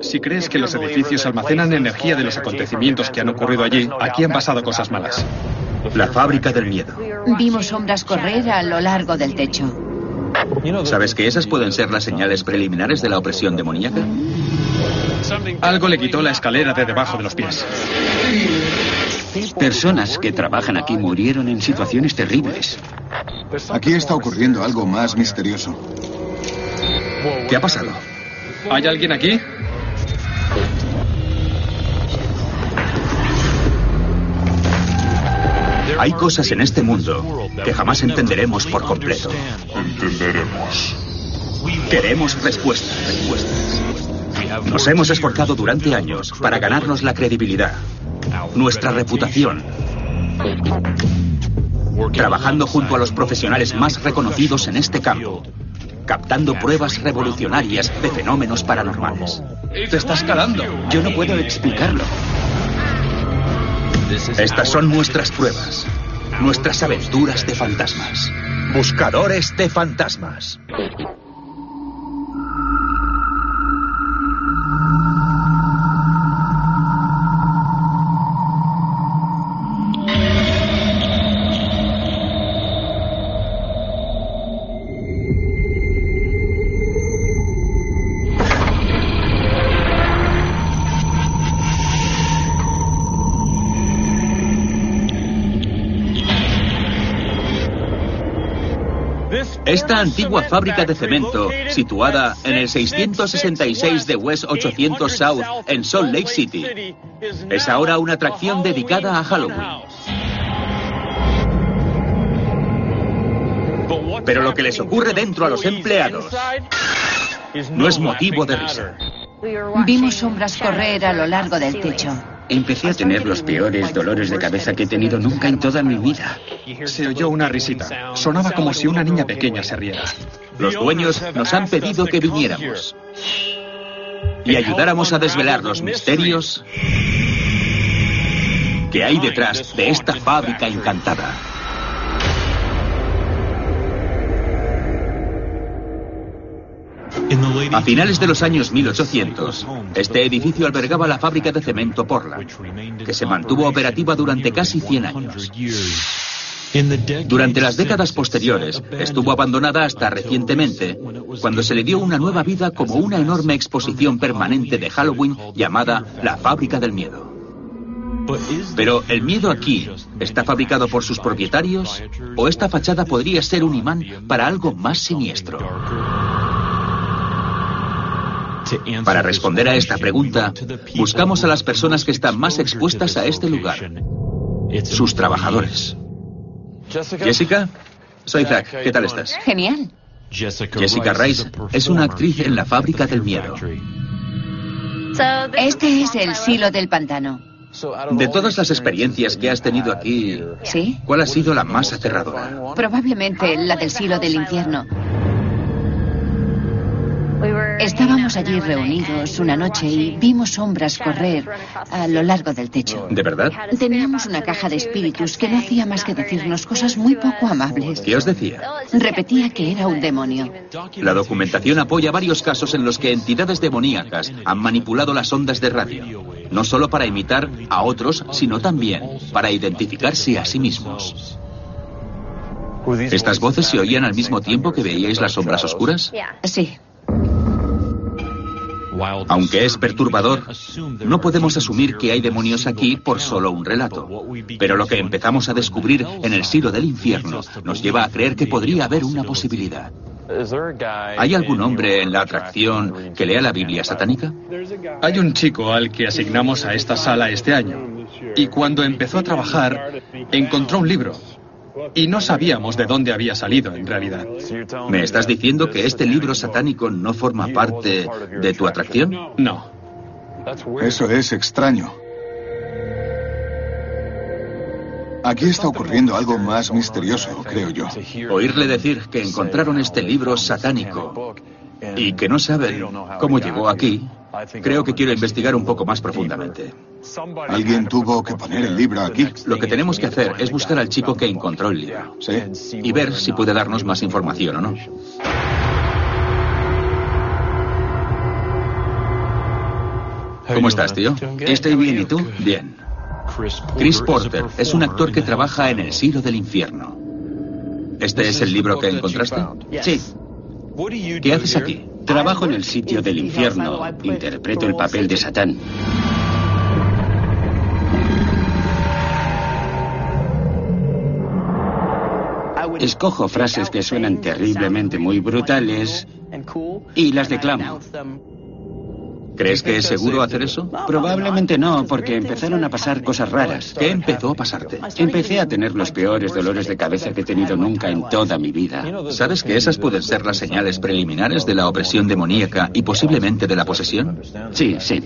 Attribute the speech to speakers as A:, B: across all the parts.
A: Si crees que los edificios almacenan energía de los acontecimientos que han ocurrido allí, aquí han pasado cosas malas.
B: La fábrica del miedo.
C: Vimos sombras correr a lo largo del techo.
B: ¿Sabes que esas pueden ser las señales preliminares de la opresión demoníaca?
A: Algo le quitó la escalera de debajo de los pies.
D: Personas que trabajan aquí murieron en situaciones terribles.
E: Aquí está ocurriendo algo más misterioso.
B: ¿Qué ha pasado?
A: ¿Hay alguien aquí?
B: Hay cosas en este mundo que jamás entenderemos por completo.
F: Entenderemos.
B: Queremos respuestas, respuestas. Nos hemos esforzado durante años para ganarnos la credibilidad, nuestra reputación, trabajando junto a los profesionales más reconocidos en este campo, captando pruebas revolucionarias de fenómenos paranormales.
A: Te estás calando.
D: Yo no puedo explicarlo.
B: Estas son nuestras pruebas, nuestras aventuras de fantasmas. Buscadores de fantasmas. Esta antigua fábrica de cemento, situada en el 666 de West 800 South en Salt Lake City, es ahora una atracción dedicada a Halloween. Pero lo que les ocurre dentro a los empleados no es motivo de risa.
C: Vimos sombras correr a lo largo del techo.
D: Empecé a tener los peores dolores de cabeza que he tenido nunca en toda mi vida.
A: Se oyó una risita. Sonaba como si una niña pequeña se riera.
B: Los dueños nos han pedido que viniéramos y ayudáramos a desvelar los misterios que hay detrás de esta fábrica encantada. A finales de los años 1800, este edificio albergaba la fábrica de cemento Portland, que se mantuvo operativa durante casi 100 años. Durante las décadas posteriores, estuvo abandonada hasta recientemente, cuando se le dio una nueva vida como una enorme exposición permanente de Halloween llamada la Fábrica del Miedo. Pero el miedo aquí está fabricado por sus propietarios o esta fachada podría ser un imán para algo más siniestro. Para responder a esta pregunta, buscamos a las personas que están más expuestas a este lugar, sus trabajadores. Jessica, soy Zach. ¿Qué tal estás?
C: Genial.
B: Jessica Rice es una actriz en la fábrica del miedo.
C: Este es el silo del pantano.
B: De todas las experiencias que has tenido aquí,
C: ¿Sí?
B: ¿cuál ha sido la más aterradora?
C: Probablemente la del silo del infierno. Estábamos allí reunidos una noche y vimos sombras correr a lo largo del techo.
B: ¿De verdad?
C: Teníamos una caja de espíritus que no hacía más que decirnos cosas muy poco amables.
B: ¿Qué os decía?
C: Repetía que era un demonio.
B: La documentación apoya varios casos en los que entidades demoníacas han manipulado las ondas de radio, no solo para imitar a otros, sino también para identificarse a sí mismos. ¿Estas voces se oían al mismo tiempo que veíais las sombras oscuras?
C: Sí.
B: Aunque es perturbador, no podemos asumir que hay demonios aquí por solo un relato. Pero lo que empezamos a descubrir en el silo del infierno nos lleva a creer que podría haber una posibilidad. ¿Hay algún hombre en la atracción que lea la Biblia satánica?
A: Hay un chico al que asignamos a esta sala este año. Y cuando empezó a trabajar, encontró un libro. Y no sabíamos de dónde había salido en realidad.
B: ¿Me estás diciendo que este libro satánico no forma parte de tu atracción?
A: No.
E: Eso es extraño. Aquí está ocurriendo algo más misterioso, creo yo.
B: Oírle decir que encontraron este libro satánico y que no saben cómo llegó aquí Creo que quiero investigar un poco más profundamente.
E: Alguien tuvo que poner el libro aquí.
B: Lo que tenemos que hacer es buscar al chico que encontró el libro.
E: Sí.
B: Y ver si puede darnos más información o no. ¿Cómo estás, tío?
D: Estoy bien, ¿y tú?
B: Bien. Chris Porter es un actor que trabaja en el silo del infierno. ¿Este es el libro que encontraste?
D: Sí.
B: ¿Qué haces aquí?
D: Trabajo en el sitio del infierno. Interpreto el papel de Satán. Escojo frases que suenan terriblemente muy brutales y las declamo.
B: ¿Crees que es seguro hacer eso?
D: Probablemente no, porque empezaron a pasar cosas raras.
B: ¿Qué empezó a pasarte?
D: Empecé a tener los peores dolores de cabeza que he tenido nunca en toda mi vida.
B: ¿Sabes que esas pueden ser las señales preliminares de la opresión demoníaca y posiblemente de la posesión?
D: Sí, sí.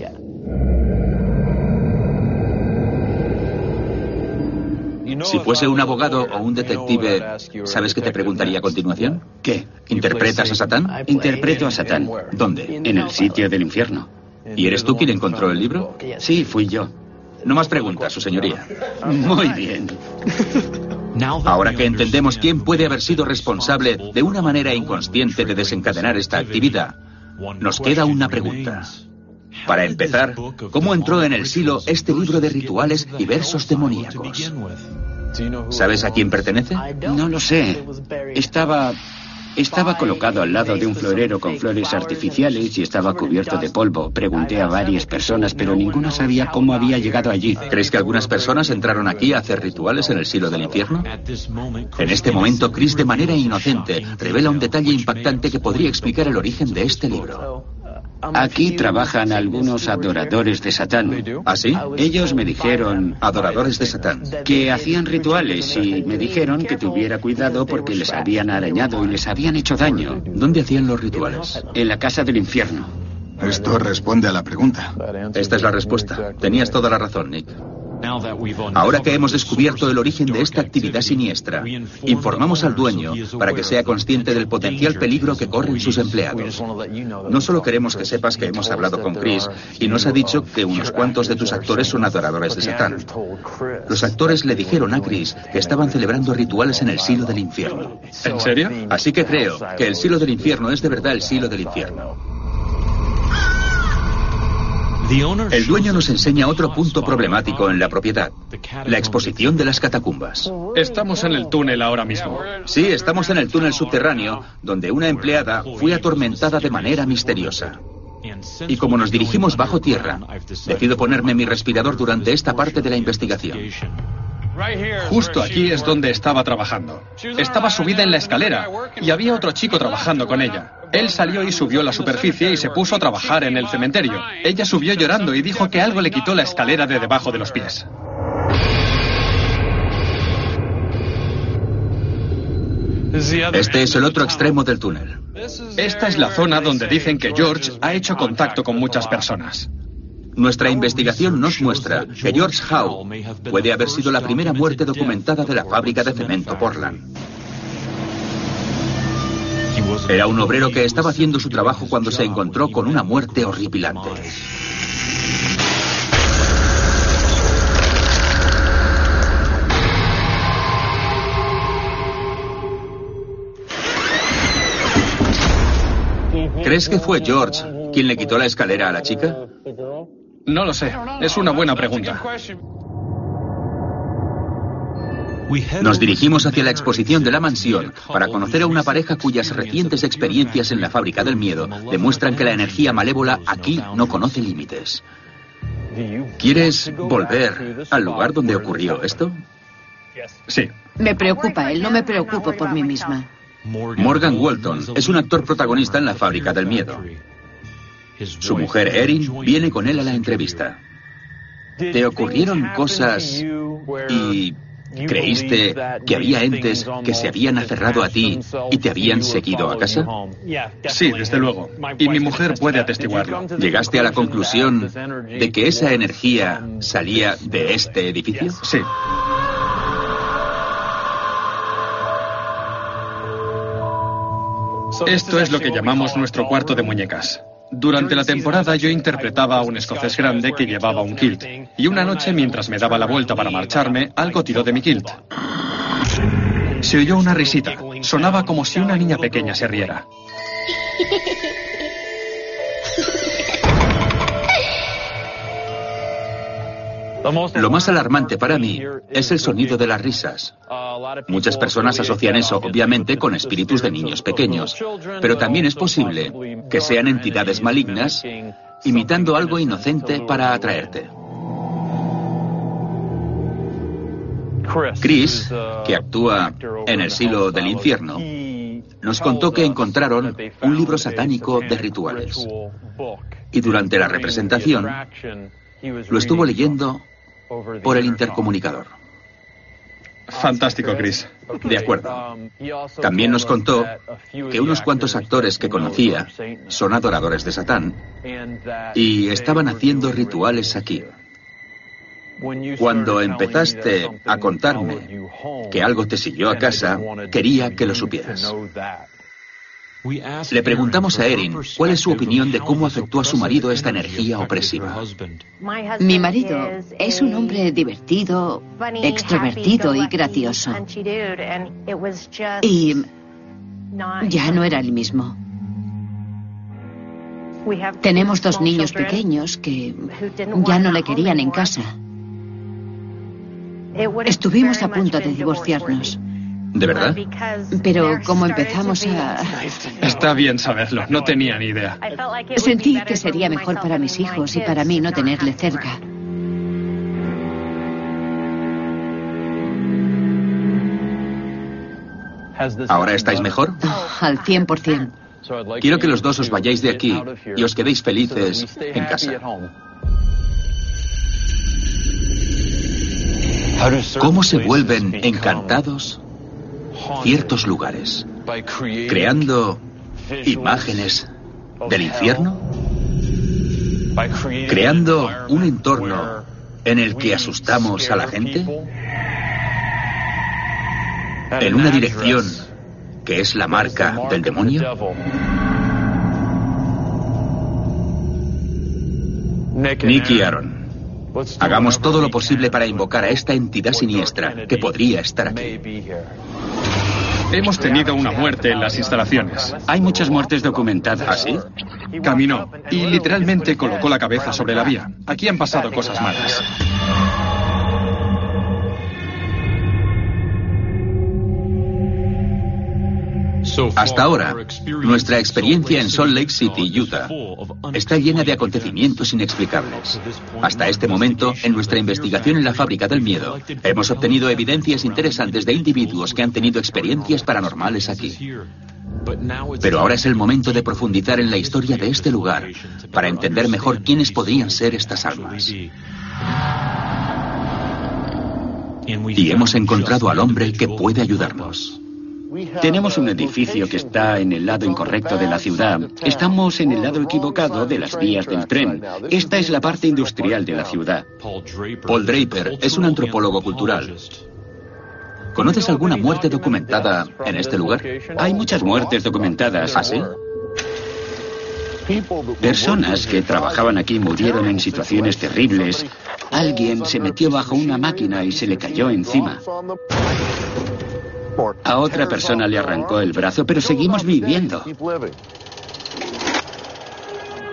B: Si fuese un abogado o un detective, ¿sabes qué te preguntaría a continuación?
D: ¿Qué?
B: ¿Interpretas a Satán?
D: Interpreto a Satán.
B: ¿Dónde?
D: En el sitio del infierno.
B: ¿Y eres tú quien encontró el libro?
D: Sí, fui yo.
B: No más preguntas, su señoría.
D: Muy bien.
B: Ahora que entendemos quién puede haber sido responsable de una manera inconsciente de desencadenar esta actividad, nos queda una pregunta. Para empezar, ¿cómo entró en el silo este libro de rituales y versos demoníacos? ¿Sabes a quién pertenece?
D: No lo sé. Estaba. Estaba colocado al lado de un florero con flores artificiales y estaba cubierto de polvo. Pregunté a varias personas, pero ninguna sabía cómo había llegado allí.
B: ¿Crees que algunas personas entraron aquí a hacer rituales en el silo del infierno? En este momento, Chris, de manera inocente, revela un detalle impactante que podría explicar el origen de este libro.
D: Aquí trabajan algunos adoradores de Satán.
B: ¿Ah, sí?
D: Ellos me dijeron
B: Adoradores de Satán.
D: que hacían rituales y me dijeron que tuviera cuidado porque les habían arañado y les habían hecho daño
B: ¿Dónde hacían los rituales?
D: en la casa del infierno.
E: Esto responde a la pregunta.
B: Esta es la respuesta. Tenías toda la razón, Nick. Ahora que hemos descubierto el origen de esta actividad siniestra, informamos al dueño para que sea consciente del potencial peligro que corren sus empleados. No solo queremos que sepas que hemos hablado con Chris y nos ha dicho que unos cuantos de tus actores son adoradores de Satán. Los actores le dijeron a Chris que estaban celebrando rituales en el silo del infierno.
A: ¿En serio?
B: Así que creo que el silo del infierno es de verdad el silo del infierno. El dueño nos enseña otro punto problemático en la propiedad, la exposición de las catacumbas.
A: Estamos en el túnel ahora mismo.
B: Sí, estamos en el túnel subterráneo donde una empleada fue atormentada de manera misteriosa. Y como nos dirigimos bajo tierra, decido ponerme mi respirador durante esta parte de la investigación.
A: Justo aquí es donde estaba trabajando. Estaba subida en la escalera y había otro chico trabajando con ella. Él salió y subió la superficie y se puso a trabajar en el cementerio. Ella subió llorando y dijo que algo le quitó la escalera de debajo de los pies.
B: Este es el otro extremo del túnel.
A: Esta es la zona donde dicen que George ha hecho contacto con muchas personas.
B: Nuestra investigación nos muestra que George Howe puede haber sido la primera muerte documentada de la fábrica de cemento Portland. Era un obrero que estaba haciendo su trabajo cuando se encontró con una muerte horripilante. ¿Crees que fue George quien le quitó la escalera a la chica?
A: No lo sé. Es una buena pregunta.
B: Nos dirigimos hacia la exposición de la mansión para conocer a una pareja cuyas recientes experiencias en la fábrica del miedo demuestran que la energía malévola aquí no conoce límites. ¿Quieres volver al lugar donde ocurrió esto?
A: Sí.
C: Me preocupa él, no me preocupo por mí misma.
B: Morgan Walton es un actor protagonista en la fábrica del miedo. Su mujer Erin viene con él a la entrevista. ¿Te ocurrieron cosas y creíste que había entes que se habían aferrado a ti y te habían seguido a casa?
A: Sí, desde luego. Y mi mujer puede atestiguarlo.
B: ¿Llegaste a la conclusión de que esa energía salía de este edificio?
A: Sí. Esto es lo que llamamos nuestro cuarto de muñecas. Durante la temporada yo interpretaba a un escocés grande que llevaba un kilt. Y una noche, mientras me daba la vuelta para marcharme, algo tiró de mi kilt. Se oyó una risita. Sonaba como si una niña pequeña se riera.
B: Lo más alarmante para mí es el sonido de las risas. Muchas personas asocian eso, obviamente, con espíritus de niños pequeños, pero también es posible que sean entidades malignas imitando algo inocente para atraerte. Chris, que actúa en el silo del infierno, nos contó que encontraron un libro satánico de rituales. Y durante la representación lo estuvo leyendo por el intercomunicador.
A: Fantástico, Chris.
B: De acuerdo. También nos contó que unos cuantos actores que conocía son adoradores de Satán y estaban haciendo rituales aquí. Cuando empezaste a contarme que algo te siguió a casa, quería que lo supieras. Le preguntamos a Erin cuál es su opinión de cómo afectó a su marido esta energía opresiva.
C: Mi marido es un hombre divertido, extrovertido y gracioso. Y ya no era el mismo. Tenemos dos niños pequeños que ya no le querían en casa. Estuvimos a punto de divorciarnos.
B: ¿De verdad?
C: Pero como empezamos a...
A: Está bien saberlo, no tenía ni idea.
C: Sentí que sería mejor para mis hijos y para mí no tenerle cerca.
B: ¿Ahora estáis mejor?
C: Al 100%.
B: Quiero que los dos os vayáis de aquí y os quedéis felices en casa. ¿Cómo se vuelven encantados ciertos lugares, creando imágenes del infierno, creando un entorno en el que asustamos a la gente, en una dirección que es la marca del demonio. Nick y Aaron, hagamos todo lo posible para invocar a esta entidad siniestra que podría estar aquí.
A: Hemos tenido una muerte en las instalaciones.
D: Hay muchas muertes documentadas.
A: ¿Así? Caminó y literalmente colocó la cabeza sobre la vía. Aquí han pasado cosas malas.
B: Hasta ahora, nuestra experiencia en Salt Lake City, Utah, está llena de acontecimientos inexplicables. Hasta este momento, en nuestra investigación en la fábrica del miedo, hemos obtenido evidencias interesantes de individuos que han tenido experiencias paranormales aquí. Pero ahora es el momento de profundizar en la historia de este lugar para entender mejor quiénes podrían ser estas almas. Y hemos encontrado al hombre que puede ayudarnos.
D: Tenemos un edificio que está en el lado incorrecto de la ciudad. Estamos en el lado equivocado de las vías del tren. Esta es la parte industrial de la ciudad.
B: Paul Draper es un antropólogo cultural. ¿Conoces alguna muerte documentada en este lugar?
D: Hay muchas muertes documentadas.
B: ¿Ah, sí?
D: Personas que trabajaban aquí murieron en situaciones terribles. Alguien se metió bajo una máquina y se le cayó encima. A otra persona le arrancó el brazo, pero seguimos viviendo.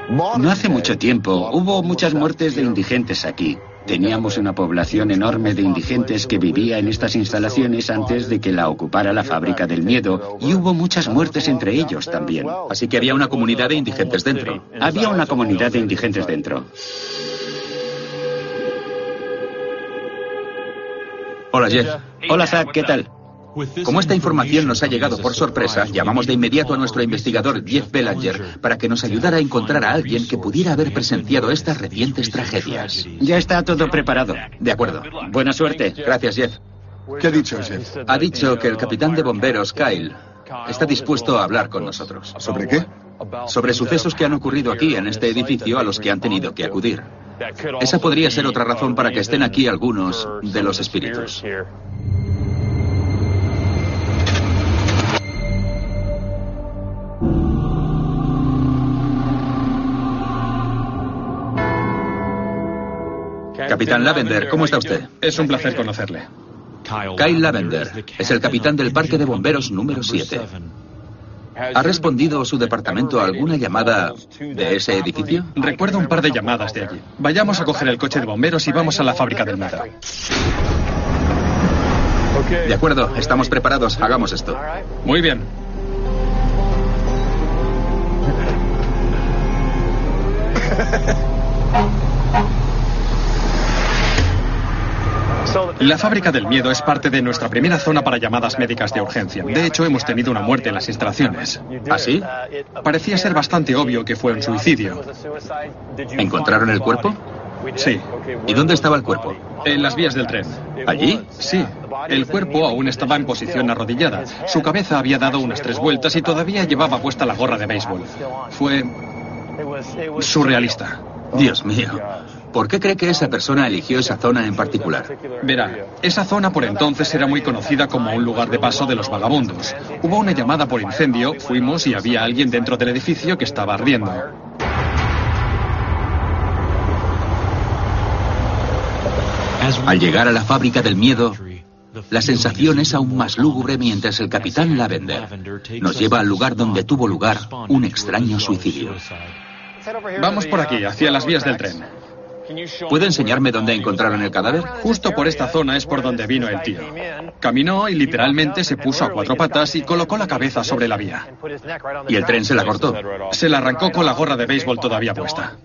D: No hace mucho tiempo hubo muchas muertes de indigentes aquí. Teníamos una población enorme de indigentes que vivía en estas instalaciones antes de que la ocupara la fábrica del miedo y hubo muchas muertes entre ellos también.
B: Así que había una comunidad de indigentes dentro.
D: Había una comunidad de indigentes dentro.
B: Hola, Jeff.
D: Hola, Zach, ¿qué tal?
B: Como esta información nos ha llegado por sorpresa, llamamos de inmediato a nuestro investigador Jeff Belanger para que nos ayudara a encontrar a alguien que pudiera haber presenciado estas recientes tragedias.
D: Ya está todo preparado.
B: De acuerdo.
D: Buena suerte.
B: Gracias, Jeff.
E: ¿Qué ha dicho Jeff?
B: Ha dicho que el capitán de bomberos, Kyle, está dispuesto a hablar con nosotros.
E: ¿Sobre qué?
B: Sobre sucesos que han ocurrido aquí en este edificio a los que han tenido que acudir. Esa podría ser otra razón para que estén aquí algunos de los espíritus. Capitán Lavender, ¿cómo está usted?
A: Es un placer conocerle.
B: Kyle Lavender es el capitán del Parque de Bomberos número 7. ¿Ha respondido su departamento a alguna llamada de ese edificio?
A: Recuerdo un par de llamadas de allí. Vayamos a coger el coche de bomberos y vamos a la fábrica del miedo.
B: De acuerdo, estamos preparados. Hagamos esto.
A: Muy bien. La fábrica del miedo es parte de nuestra primera zona para llamadas médicas de urgencia. De hecho, hemos tenido una muerte en las instalaciones.
B: ¿Ah, sí?
A: Parecía ser bastante obvio que fue un suicidio.
B: ¿Encontraron el cuerpo?
A: Sí.
B: ¿Y dónde estaba el cuerpo?
A: En las vías del tren.
B: ¿Allí?
A: Sí. El cuerpo aún estaba en posición arrodillada. Su cabeza había dado unas tres vueltas y todavía llevaba puesta la gorra de béisbol. Fue surrealista.
B: Dios mío. ¿Por qué cree que esa persona eligió esa zona en particular?
A: Verá, esa zona por entonces era muy conocida como un lugar de paso de los vagabundos. Hubo una llamada por incendio, fuimos y había alguien dentro del edificio que estaba ardiendo.
B: Al llegar a la fábrica del miedo, la sensación es aún más lúgubre mientras el capitán Lavender nos lleva al lugar donde tuvo lugar un extraño suicidio.
A: Vamos por aquí, hacia las vías del tren.
B: ¿Puede enseñarme dónde encontraron el cadáver?
A: Justo por esta zona es por donde vino el tío. Caminó y literalmente se puso a cuatro patas y colocó la cabeza sobre la vía.
B: ¿Y el tren se la cortó?
A: Se la arrancó con la gorra de béisbol todavía puesta.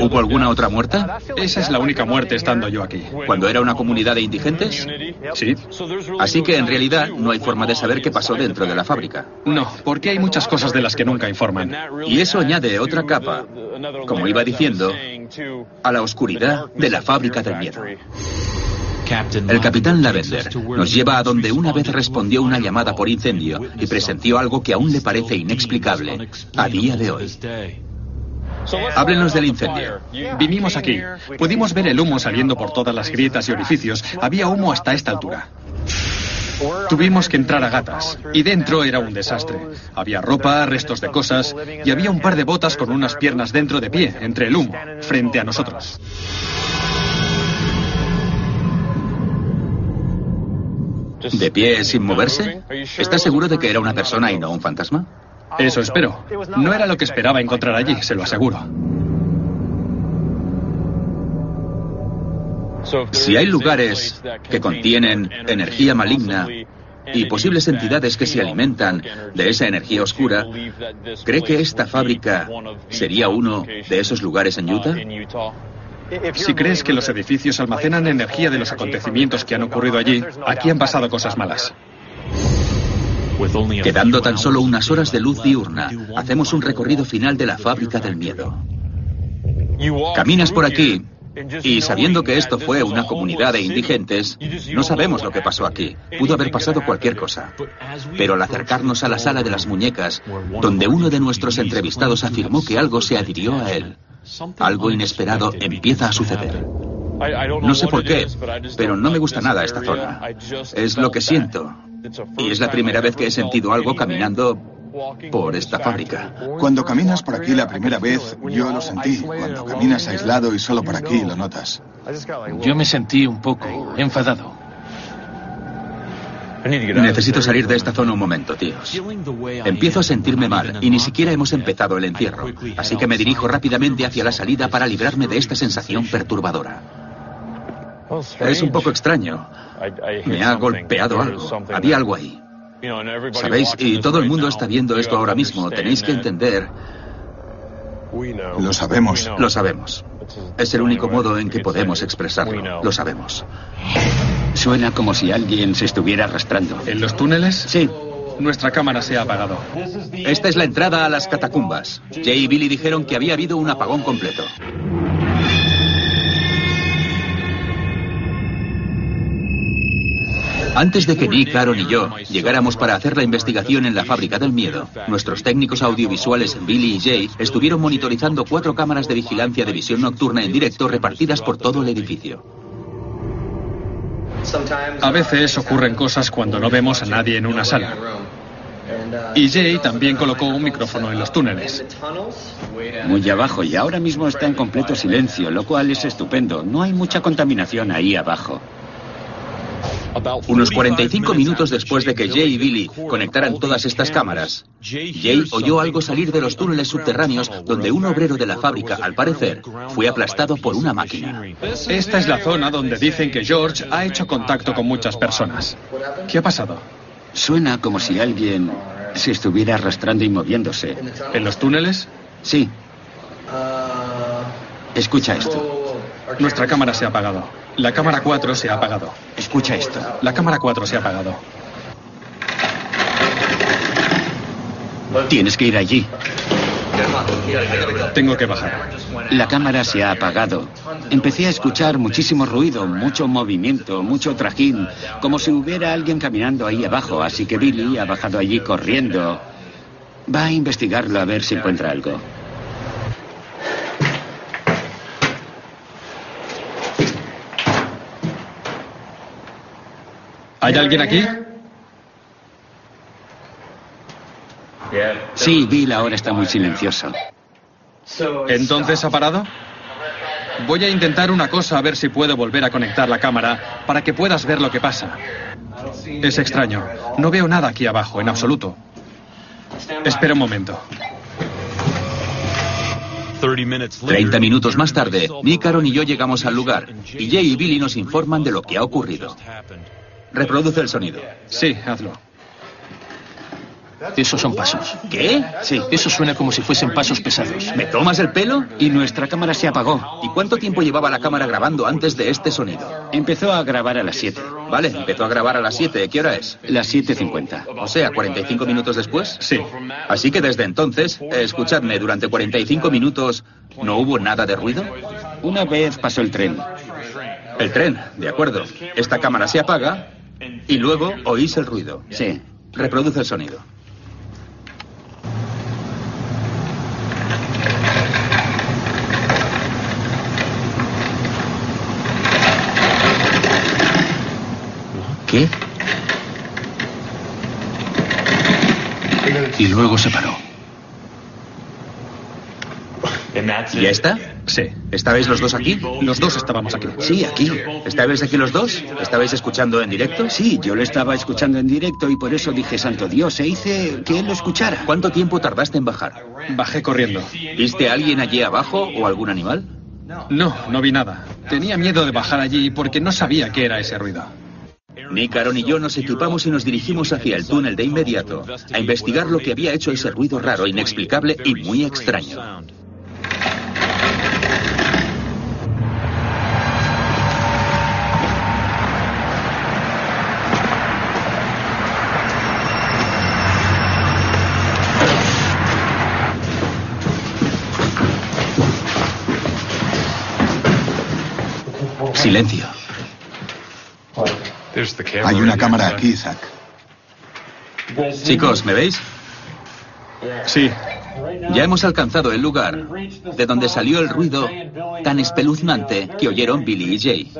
B: ¿Hubo alguna otra muerte?
A: Esa es la única muerte estando yo aquí.
B: ¿Cuando era una comunidad de indigentes?
A: Sí.
B: Así que en realidad no hay forma de saber qué pasó dentro de la fábrica.
A: No, porque hay muchas cosas de las que nunca informan.
B: Y eso añade otra capa, como iba diciendo, a la oscuridad de la fábrica del miedo. El capitán Lavender nos lleva a donde una vez respondió una llamada por incendio y presenció algo que aún le parece inexplicable a día de hoy. Háblenos del incendio.
A: Vinimos aquí. Pudimos ver el humo saliendo por todas las grietas y orificios. Había humo hasta esta altura. Tuvimos que entrar a gatas y dentro era un desastre. Había ropa, restos de cosas y había un par de botas con unas piernas dentro de pie, entre el humo, frente a nosotros.
B: ¿De pie sin moverse? ¿Estás seguro de que era una persona y no un fantasma?
A: Eso espero. No era lo que esperaba encontrar allí, se lo aseguro.
B: Si hay lugares que contienen energía maligna y posibles entidades que se alimentan de esa energía oscura, ¿cree que esta fábrica sería uno de esos lugares en Utah?
A: Si crees que los edificios almacenan energía de los acontecimientos que han ocurrido allí, aquí han pasado cosas malas.
B: Quedando tan solo unas horas de luz diurna, hacemos un recorrido final de la fábrica del miedo. Caminas por aquí y sabiendo que esto fue una comunidad de indigentes, no sabemos lo que pasó aquí. Pudo haber pasado cualquier cosa. Pero al acercarnos a la sala de las muñecas, donde uno de nuestros entrevistados afirmó que algo se adhirió a él, algo inesperado empieza a suceder. No sé por qué, pero no me gusta nada esta zona. Es lo que siento. Y es la primera vez que he sentido algo caminando por esta fábrica.
E: Cuando caminas por aquí la primera vez, yo lo sentí. Cuando caminas aislado y solo por aquí, lo notas.
G: Yo me sentí un poco enfadado.
B: Necesito salir de esta zona un momento, tíos. Empiezo a sentirme mal y ni siquiera hemos empezado el encierro. Así que me dirijo rápidamente hacia la salida para librarme de esta sensación perturbadora. Es un poco extraño. Me ha golpeado algo. Había algo ahí. ¿Sabéis? Y todo el mundo está viendo esto ahora mismo. Tenéis que entender.
E: Lo sabemos.
B: Lo sabemos. Es el único modo en que podemos expresarlo. Lo sabemos.
D: Suena como si alguien se estuviera arrastrando.
A: ¿En los túneles?
B: Sí.
A: Nuestra cámara se ha apagado.
B: Esta es la entrada a las catacumbas. Jay y Billy dijeron que había habido un apagón completo. Antes de que Nick, Aaron y yo llegáramos para hacer la investigación en la fábrica del miedo, nuestros técnicos audiovisuales Billy y Jay estuvieron monitorizando cuatro cámaras de vigilancia de visión nocturna en directo repartidas por todo el edificio.
A: A veces ocurren cosas cuando no vemos a nadie en una sala. Y Jay también colocó un micrófono en los túneles.
D: Muy abajo y ahora mismo está en completo silencio, lo cual es estupendo. No hay mucha contaminación ahí abajo.
B: Unos 45 minutos después de que Jay y Billy conectaran todas estas cámaras, Jay oyó algo salir de los túneles subterráneos donde un obrero de la fábrica, al parecer, fue aplastado por una máquina.
A: Esta es la zona donde dicen que George ha hecho contacto con muchas personas. ¿Qué ha pasado?
D: Suena como si alguien se estuviera arrastrando y moviéndose.
A: ¿En los túneles?
D: Sí. Escucha esto.
A: Nuestra cámara se ha apagado. La cámara 4 se ha apagado.
D: Escucha esto.
A: La cámara 4 se ha apagado.
D: Tienes que ir allí.
A: Tengo que bajar.
D: La cámara se ha apagado. Empecé a escuchar muchísimo ruido, mucho movimiento, mucho trajín, como si hubiera alguien caminando ahí abajo, así que Billy ha bajado allí corriendo. Va a investigarlo a ver si encuentra algo.
A: ¿Hay alguien aquí?
D: Sí, Bill ahora está muy silencioso.
A: ¿Entonces ha parado? Voy a intentar una cosa a ver si puedo volver a conectar la cámara para que puedas ver lo que pasa. Es extraño. No veo nada aquí abajo, en absoluto. Espera un momento.
B: Treinta minutos más tarde, Nick, Aaron y yo llegamos al lugar y Jay y Billy nos informan de lo que ha ocurrido. Reproduce el sonido.
A: Sí, hazlo.
G: Esos son pasos.
B: ¿Qué?
G: Sí, eso suena como si fuesen pasos pesados.
B: ¿Me tomas el pelo?
D: Y nuestra cámara se apagó.
B: ¿Y cuánto tiempo llevaba la cámara grabando antes de este sonido?
D: Empezó a grabar a las 7.
B: Vale, empezó a grabar a las 7. ¿Qué hora es?
D: Las 7.50.
B: O sea, 45 minutos después.
A: Sí.
B: Así que desde entonces, escuchadme, durante 45 minutos no hubo nada de ruido.
D: Una vez pasó el tren.
B: El tren, de acuerdo. Esta cámara se apaga y luego oís el ruido.
D: Sí.
B: Reproduce el sonido.
G: ¿Qué? Y luego se paró.
B: ¿Ya está?
A: Sí.
B: ¿Estabais los dos aquí?
A: Los dos estábamos aquí.
D: Sí, aquí.
B: ¿Estabais aquí los dos? ¿Estabais escuchando en directo?
D: Sí, yo lo estaba escuchando en directo y por eso dije, santo Dios, e hice que él lo escuchara.
B: ¿Cuánto tiempo tardaste en bajar?
A: Bajé corriendo.
B: ¿Viste a alguien allí abajo o algún animal?
A: No, no vi nada. Tenía miedo de bajar allí porque no sabía qué era ese ruido.
B: Nick, Aaron y yo nos equipamos y nos dirigimos hacia el túnel de inmediato a investigar lo que había hecho ese ruido raro, inexplicable y muy extraño. Silencio.
E: Hay una cámara aquí, Zack.
B: Chicos, ¿me veis?
A: Sí.
B: Ya hemos alcanzado el lugar de donde salió el ruido tan espeluznante que oyeron Billy y Jay.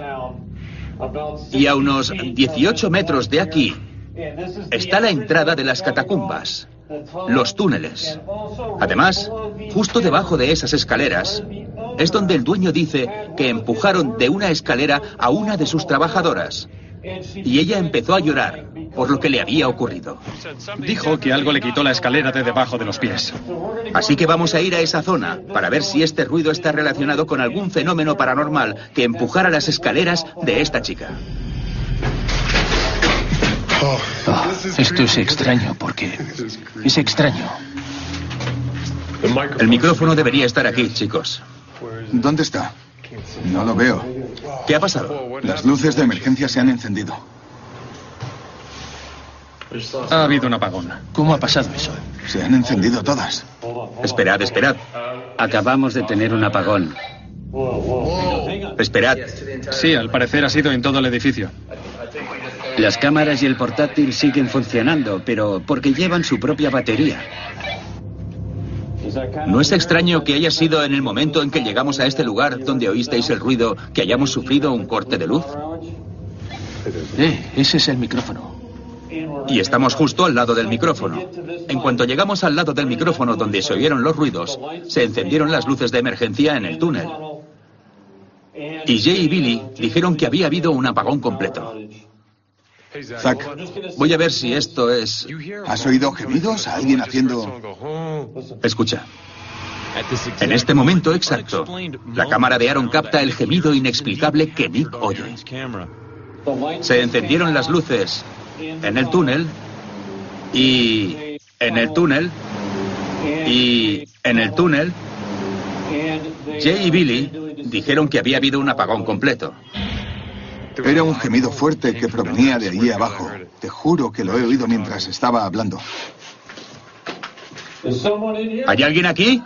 B: Y a unos 18 metros de aquí está la entrada de las catacumbas, los túneles. Además, justo debajo de esas escaleras es donde el dueño dice que empujaron de una escalera a una de sus trabajadoras. Y ella empezó a llorar por lo que le había ocurrido.
A: Dijo que algo le quitó la escalera de debajo de los pies.
B: Así que vamos a ir a esa zona para ver si este ruido está relacionado con algún fenómeno paranormal que empujara las escaleras de esta chica.
G: Oh, esto es extraño porque es extraño.
B: El micrófono debería estar aquí, chicos.
E: ¿Dónde está? No lo veo.
B: ¿Qué ha pasado?
E: Las luces de emergencia se han encendido.
A: Ha habido un apagón.
G: ¿Cómo ha pasado eso?
E: Se han encendido todas.
B: Esperad, esperad.
D: Acabamos de tener un apagón.
B: Esperad.
A: Sí, al parecer ha sido en todo el edificio.
D: Las cámaras y el portátil siguen funcionando, pero porque llevan su propia batería.
B: ¿No es extraño que haya sido en el momento en que llegamos a este lugar donde oísteis el ruido que hayamos sufrido un corte de luz?
G: Eh, ese es el micrófono.
B: Y estamos justo al lado del micrófono. En cuanto llegamos al lado del micrófono donde se oyeron los ruidos, se encendieron las luces de emergencia en el túnel. Y Jay y Billy dijeron que había habido un apagón completo.
E: Zack,
B: Voy a ver si esto es...
E: ¿has oído gemidos? ¿A alguien haciendo...?
B: Escucha. En este momento exacto, la cámara de Aaron capta el gemido inexplicable que Nick oye. Se encendieron las luces en el túnel y en el túnel y en el túnel Jay y Billy dijeron que había habido un apagón completo.
E: Era un gemido fuerte que provenía de allí abajo. Te juro que lo he oído mientras estaba hablando.
B: ¿Hay alguien aquí?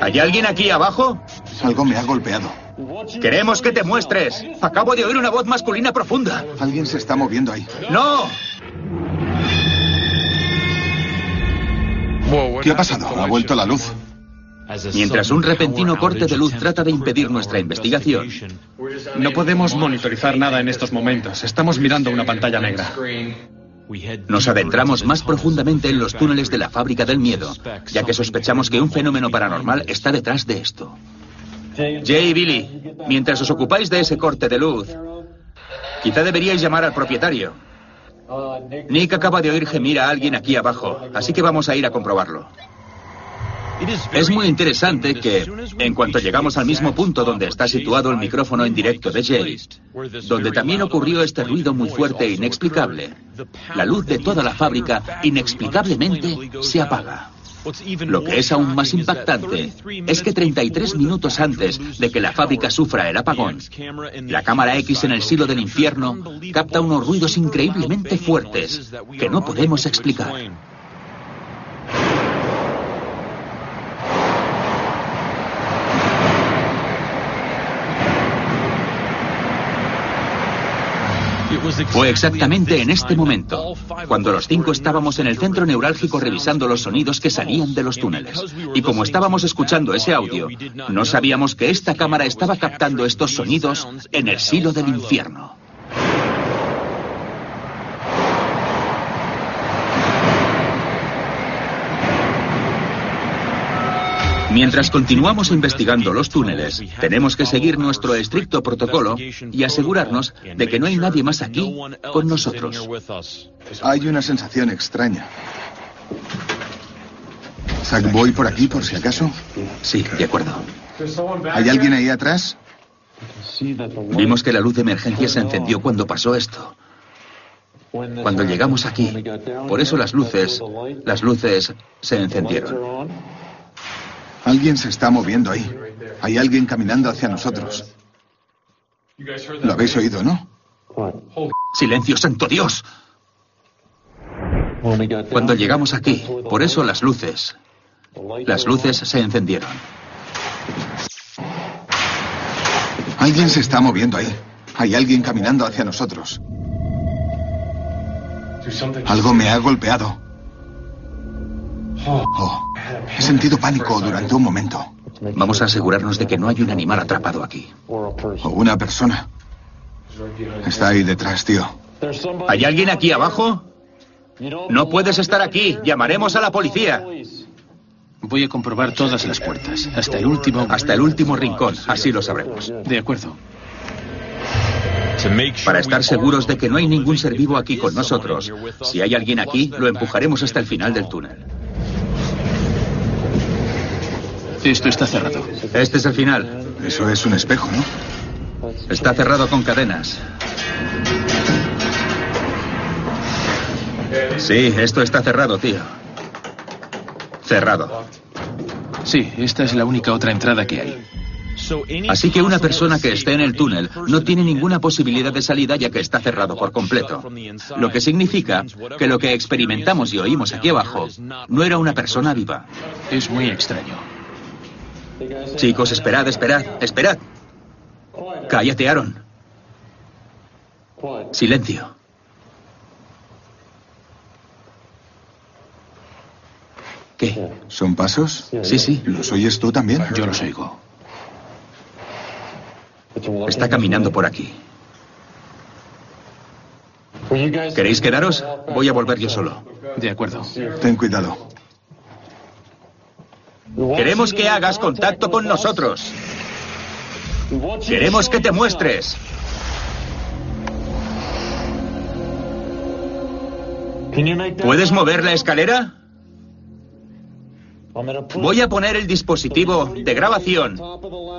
B: ¿Hay alguien aquí abajo?
E: Algo me ha golpeado.
B: Queremos que te muestres. Acabo de oír una voz masculina profunda.
E: Alguien se está moviendo ahí.
B: ¡No!
E: ¿Qué ha pasado? ¿Ha vuelto la luz?
B: Mientras un repentino corte de luz trata de impedir nuestra investigación,
A: No podemos monitorizar nada en estos momentos. Estamos mirando una pantalla negra.
B: nos adentramos más profundamente en los túneles de la fábrica del miedo, ya que sospechamos que un fenómeno paranormal está detrás de esto. Jay y Billy, mientras os ocupáis de ese corte de luz, quizá deberíais llamar al propietario. Nick acaba de oír gemir a alguien aquí abajo, así que vamos a ir a comprobarlo. Es muy interesante que, en cuanto llegamos al mismo punto donde está situado el micrófono en directo de Jay, donde también ocurrió este ruido muy fuerte e inexplicable, la luz de toda la fábrica inexplicablemente se apaga. Lo que es aún más impactante es que 33 minutos antes de que la fábrica sufra el apagón, la cámara X en el silo del infierno capta unos ruidos increíblemente fuertes que no podemos explicar. Fue exactamente en este momento, cuando los cinco estábamos en el centro neurálgico revisando los sonidos que salían de los túneles. Y como estábamos escuchando ese audio, no sabíamos que esta cámara estaba captando estos sonidos en el silo del infierno. Mientras continuamos investigando los túneles, tenemos que seguir nuestro estricto protocolo y asegurarnos de que no hay nadie más aquí con nosotros.
E: Hay una sensación extraña. Zack, voy por aquí por si acaso.
B: Sí, de acuerdo.
E: ¿Hay alguien ahí atrás?
B: Vimos que la luz de emergencia se encendió cuando pasó esto. Cuando llegamos aquí. Por eso las luces, las luces se encendieron.
E: Alguien se está moviendo ahí. Hay alguien caminando hacia nosotros. Lo habéis oído, ¿no?
B: Silencio, santo Dios. Cuando llegamos aquí, por eso las luces, las luces se encendieron.
E: Alguien se está moviendo ahí. Hay alguien caminando hacia nosotros. Algo me ha golpeado. Oh, he sentido pánico durante un momento.
B: Vamos a asegurarnos de que no hay un animal atrapado aquí.
E: O una persona. Está ahí detrás, tío.
B: ¿Hay alguien aquí abajo? No puedes estar aquí. Llamaremos a la policía.
G: Voy a comprobar todas las puertas, hasta el último.
B: Hasta el último rincón. Así lo sabremos.
G: De acuerdo.
B: Para estar seguros de que no hay ningún ser vivo aquí con nosotros, si hay alguien aquí, lo empujaremos hasta el final del túnel.
G: Esto está cerrado.
B: Este es el final.
E: Eso es un espejo, ¿no?
B: Está cerrado con cadenas. Sí, esto está cerrado, tío. Cerrado.
G: Sí, esta es la única otra entrada que hay.
B: Así que una persona que esté en el túnel no tiene ninguna posibilidad de salida ya que está cerrado por completo. Lo que significa que lo que experimentamos y oímos aquí abajo no era una persona viva.
G: Es muy extraño.
B: Chicos, esperad, esperad, esperad. Cállate, Aaron. Silencio. ¿Qué?
E: ¿Son pasos?
B: Sí, sí.
E: ¿Los oyes tú también?
G: Yo los oigo.
B: Está caminando por aquí. ¿Queréis quedaros? Voy a volver yo solo.
G: De acuerdo.
E: Ten cuidado.
B: Queremos que hagas contacto con nosotros. Queremos que te muestres. ¿Puedes mover la escalera? Voy a poner el dispositivo de grabación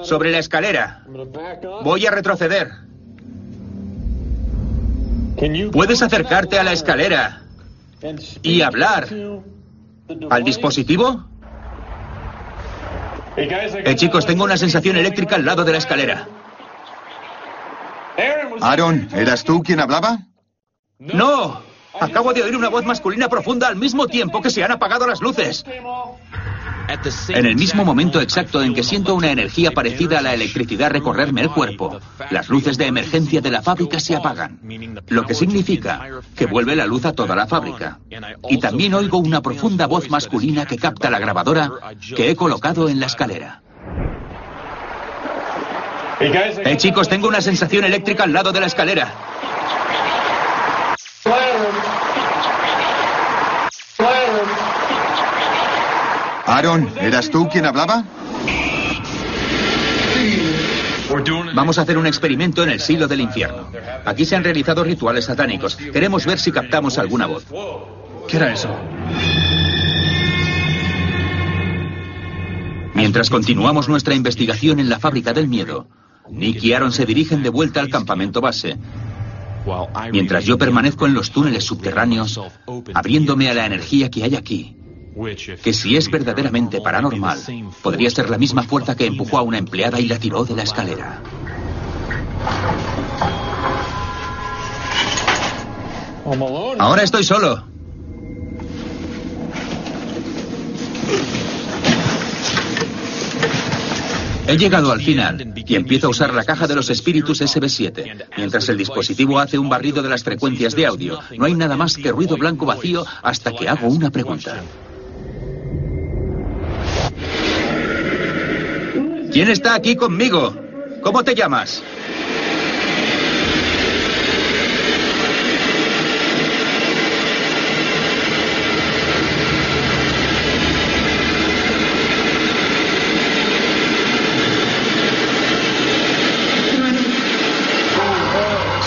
B: sobre la escalera. Voy a retroceder. ¿Puedes acercarte a la escalera y hablar al dispositivo? Eh, chicos, tengo una sensación eléctrica al lado de la escalera.
E: Aaron, ¿eras tú quien hablaba?
B: ¡No! Acabo de oír una voz masculina profunda al mismo tiempo que se han apagado las luces. En el mismo momento exacto en que siento una energía parecida a la electricidad recorrerme el cuerpo, las luces de emergencia de la fábrica se apagan, lo que significa que vuelve la luz a toda la fábrica. Y también oigo una profunda voz masculina que capta la grabadora que he colocado en la escalera. Eh, chicos, tengo una sensación eléctrica al lado de la escalera.
E: Aaron, ¿eras tú quien hablaba?
B: Vamos a hacer un experimento en el silo del infierno. Aquí se han realizado rituales satánicos. Queremos ver si captamos alguna voz.
A: ¿Qué era eso?
B: Mientras continuamos nuestra investigación en la fábrica del miedo, Nick y Aaron se dirigen de vuelta al campamento base. Mientras yo permanezco en los túneles subterráneos, abriéndome a la energía que hay aquí, que si es verdaderamente paranormal, podría ser la misma fuerza que empujó a una empleada y la tiró de la escalera. Ahora estoy solo. He llegado al final y empiezo a usar la caja de los espíritus SB7, mientras el dispositivo hace un barrido de las frecuencias de audio. No hay nada más que ruido blanco vacío hasta que hago una pregunta. ¿Quién está aquí conmigo? ¿Cómo te llamas?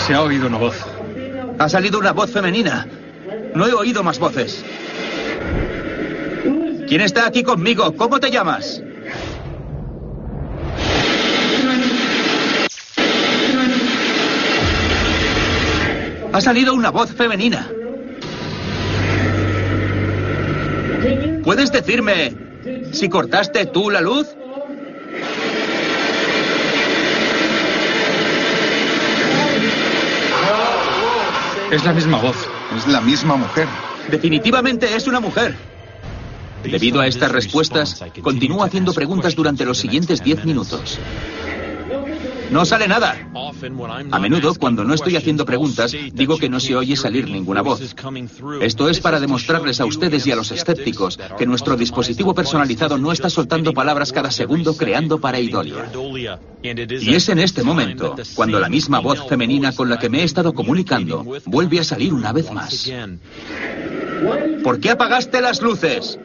A: Se ha oído una voz.
B: Ha salido una voz femenina. No he oído más voces. ¿Quién está aquí conmigo? ¿Cómo te llamas? Ha salido una voz femenina. ¿Puedes decirme si cortaste tú la luz?
A: Es la misma voz.
E: Es la misma mujer.
B: Definitivamente es una mujer. Debido a estas respuestas, continúo haciendo preguntas durante los siguientes diez minutos. No sale nada. A menudo, cuando no estoy haciendo preguntas, digo que no se oye salir ninguna voz. Esto es para demostrarles a ustedes y a los escépticos que nuestro dispositivo personalizado no está soltando palabras cada segundo creando pareidolia. Y es en este momento cuando la misma voz femenina con la que me he estado comunicando vuelve a salir una vez más. ¿Por qué apagaste las luces?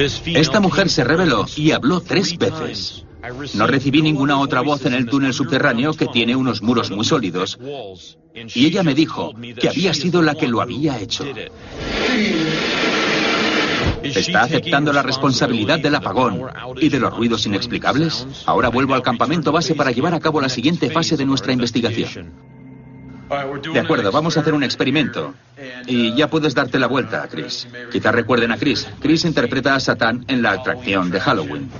B: Esta mujer se reveló y habló tres veces. No recibí ninguna otra voz en el túnel subterráneo que tiene unos muros muy sólidos. Y ella me dijo que había sido la que lo había hecho. ¿Está aceptando la responsabilidad del apagón y de los ruidos inexplicables? Ahora vuelvo al campamento base para llevar a cabo la siguiente fase de nuestra investigación. De acuerdo, vamos a hacer un experimento. Y ya puedes darte la vuelta, Chris. Quizás recuerden a Chris. Chris interpreta a Satán en la atracción de Halloween.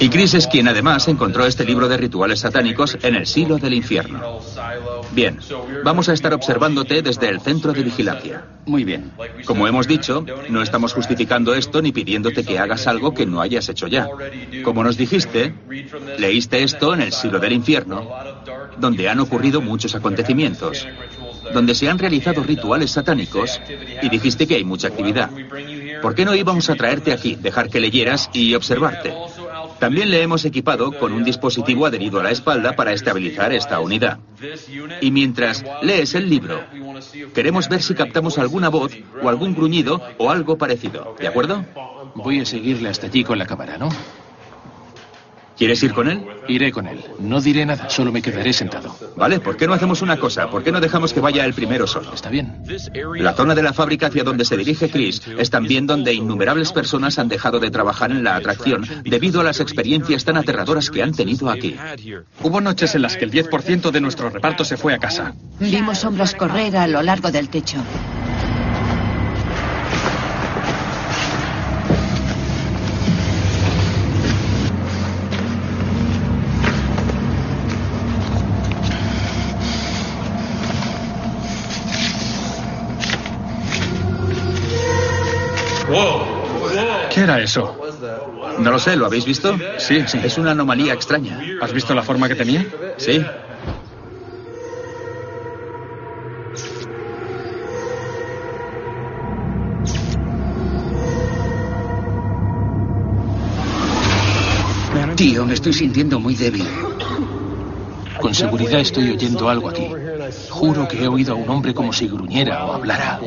B: Y Chris es quien además encontró este libro de rituales satánicos en el silo del infierno. Bien, vamos a estar observándote desde el centro de vigilancia.
D: Muy bien.
B: Como hemos dicho, no estamos justificando esto ni pidiéndote que hagas algo que no hayas hecho ya. Como nos dijiste, leíste esto en el silo del infierno, donde han ocurrido muchos acontecimientos, donde se han realizado rituales satánicos y dijiste que hay mucha actividad. ¿Por qué no íbamos a traerte aquí, dejar que leyeras y observarte? También le hemos equipado con un dispositivo adherido a la espalda para estabilizar esta unidad. Y mientras lees el libro, queremos ver si captamos alguna voz o algún gruñido o algo parecido. ¿De acuerdo?
G: Voy a seguirle hasta allí con la cámara, ¿no?
B: ¿Quieres ir con él?
G: Iré con él. No diré nada, solo me quedaré sentado.
B: Vale, ¿por qué no hacemos una cosa? ¿Por qué no dejamos que vaya el primero solo?
G: Está bien.
B: La zona de la fábrica hacia donde se dirige Chris es también donde innumerables personas han dejado de trabajar en la atracción debido a las experiencias tan aterradoras que han tenido aquí.
A: Hubo noches en las que el 10% de nuestro reparto se fue a casa.
C: Vimos sombras correr a lo largo del techo.
A: ¿Qué era eso?
B: No lo sé, ¿lo habéis visto?
A: Sí, sí.
B: Es una anomalía extraña.
A: ¿Has visto la forma que tenía?
B: Sí.
D: Tío, me estoy sintiendo muy débil.
G: Con seguridad estoy oyendo algo aquí. Juro que he oído a un hombre como si gruñera o hablara.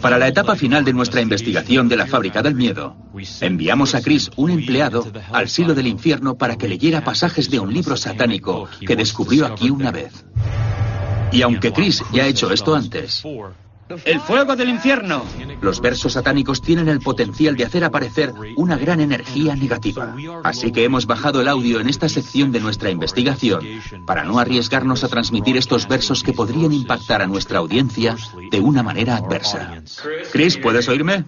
B: Para la etapa final de nuestra investigación de la fábrica del miedo, enviamos a Chris, un empleado, al silo del infierno para que leyera pasajes de un libro satánico que descubrió aquí una vez. Y aunque Chris ya ha hecho esto antes,
D: El fuego del infierno.
B: los versos satánicos tienen el potencial de hacer aparecer una gran energía negativa. Así que hemos bajado el audio en esta sección de nuestra investigación para no arriesgarnos a transmitir estos versos que podrían impactar a nuestra audiencia de una manera adversa. Chris, ¿puedes oírme?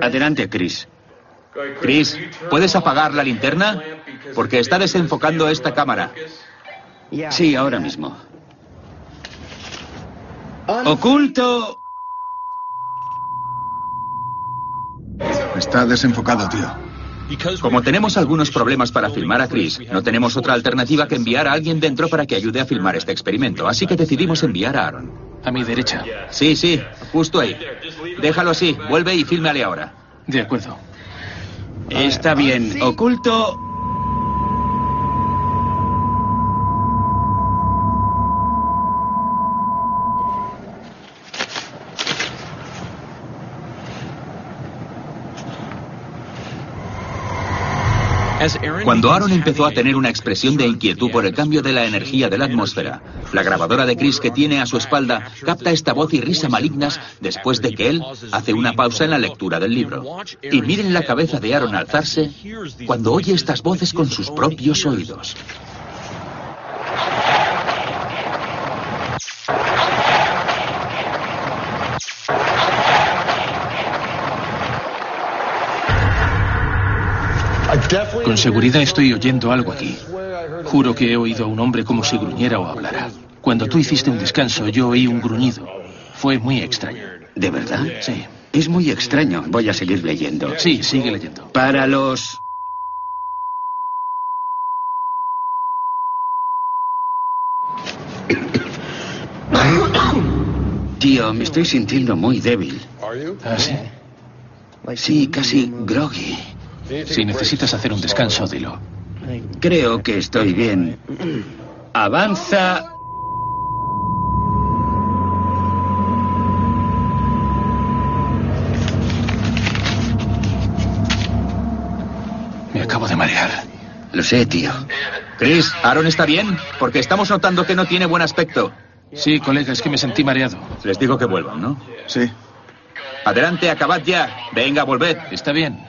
D: Adelante, Chris.
B: Chris, ¿puedes apagar la linterna? Porque está desenfocando esta cámara.
D: Sí, ahora mismo. Oculto.
E: Está desenfocado, tío.
B: Como tenemos algunos problemas para filmar a Chris, no tenemos otra alternativa que enviar a alguien dentro para que ayude a filmar este experimento. Así que decidimos enviar a Aaron.
G: A mi derecha.
B: Sí, sí, justo ahí. Déjalo así, vuelve y fílmale ahora.
G: De acuerdo.
D: Está bien. Oculto.
B: Cuando Aaron empezó a tener una expresión de inquietud por el cambio de la energía de la atmósfera, la grabadora de Chris que tiene a su espalda capta esta voz y risa malignas después de que él hace una pausa en la lectura del libro. Y miren la cabeza de Aaron alzarse cuando oye estas voces con sus propios oídos.
G: Con seguridad estoy oyendo algo aquí. Juro que he oído a un hombre como si gruñera o hablara. Cuando tú hiciste un descanso, yo oí un gruñido. Fue muy extraño.
D: ¿De verdad?
G: Sí.
D: Es muy extraño. Voy a seguir leyendo.
G: Sí, sigue leyendo.
D: Para los... Tío, me estoy sintiendo muy débil.
G: Ah, sí.
D: Sí, casi groggy.
G: Si necesitas hacer un descanso, dilo.
D: Creo que estoy bien. Avanza.
G: Me acabo de marear.
D: Lo sé, tío.
B: Chris, ¿Aaron está bien? Porque estamos notando que no tiene buen aspecto.
G: Sí, colega, es que me sentí mareado.
B: Les digo que vuelvan, ¿no?
E: Sí.
B: Adelante, acabad ya. Venga, volved.
G: Está bien.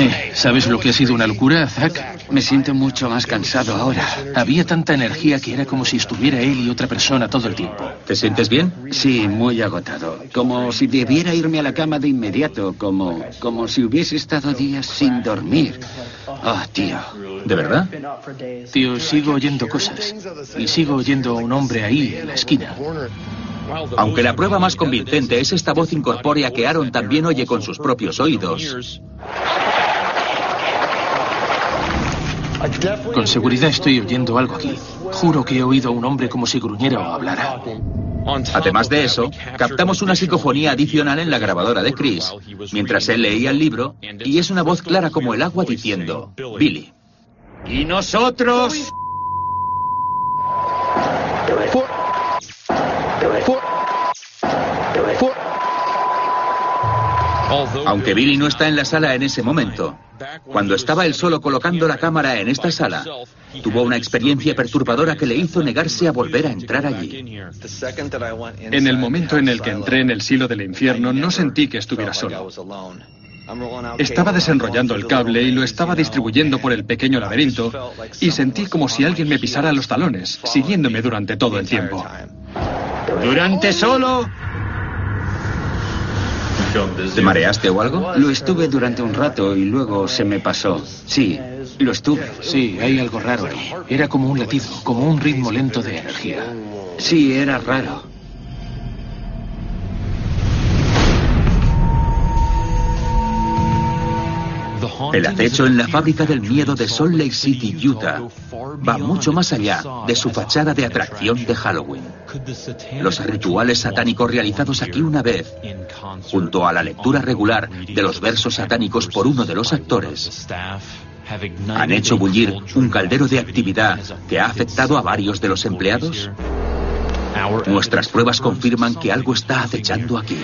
G: Eh, ¿Sabes lo que ha sido una locura, Zack?
D: Me siento mucho más cansado ahora.
G: Había tanta energía que era como si estuviera él y otra persona todo el tiempo.
B: ¿Te sientes bien?
D: Sí, muy agotado. Como si debiera irme a la cama de inmediato, como, como si hubiese estado días sin dormir. Oh, tío.
B: ¿De verdad?
G: Tío, sigo oyendo cosas. Y sigo oyendo a un hombre ahí, en la esquina.
B: Aunque la prueba más convincente es esta voz incorpórea que Aaron también oye con sus propios oídos.
G: Con seguridad estoy oyendo algo aquí. Juro que he oído a un hombre como si gruñera o hablara.
B: Además de eso, captamos una psicofonía adicional en la grabadora de Chris, mientras él leía el libro, y es una voz clara como el agua diciendo, Billy.
D: Y nosotros...
B: Aunque Billy no está en la sala en ese momento, cuando estaba él solo colocando la cámara en esta sala, tuvo una experiencia perturbadora que le hizo negarse a volver a entrar allí.
A: En el momento en el que entré en el silo del infierno, no sentí que estuviera solo. Estaba desenrollando el cable y lo estaba distribuyendo por el pequeño laberinto y sentí como si alguien me pisara los talones, siguiéndome durante todo el tiempo.
D: Durante solo
B: ¿Te mareaste o algo?
D: Lo estuve durante un rato y luego se me pasó. Sí, lo estuve.
G: Sí, hay algo raro ahí. Era como un latido, como un ritmo lento de energía.
D: Sí, era raro.
B: El acecho en la fábrica del miedo de Salt Lake City, Utah, va mucho más allá de su fachada de atracción de Halloween. Los rituales satánicos realizados aquí una vez, junto a la lectura regular de los versos satánicos por uno de los actores, han hecho bullir un caldero de actividad que ha afectado a varios de los empleados. Nuestras pruebas confirman que algo está acechando aquí.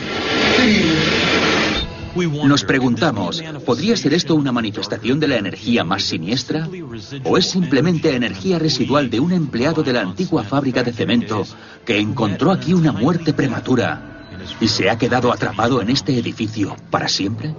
B: Nos preguntamos, ¿podría ser esto una manifestación de la energía más siniestra? ¿O es simplemente energía residual de un empleado de la antigua fábrica de cemento que encontró aquí una muerte prematura y se ha quedado atrapado en este edificio para siempre?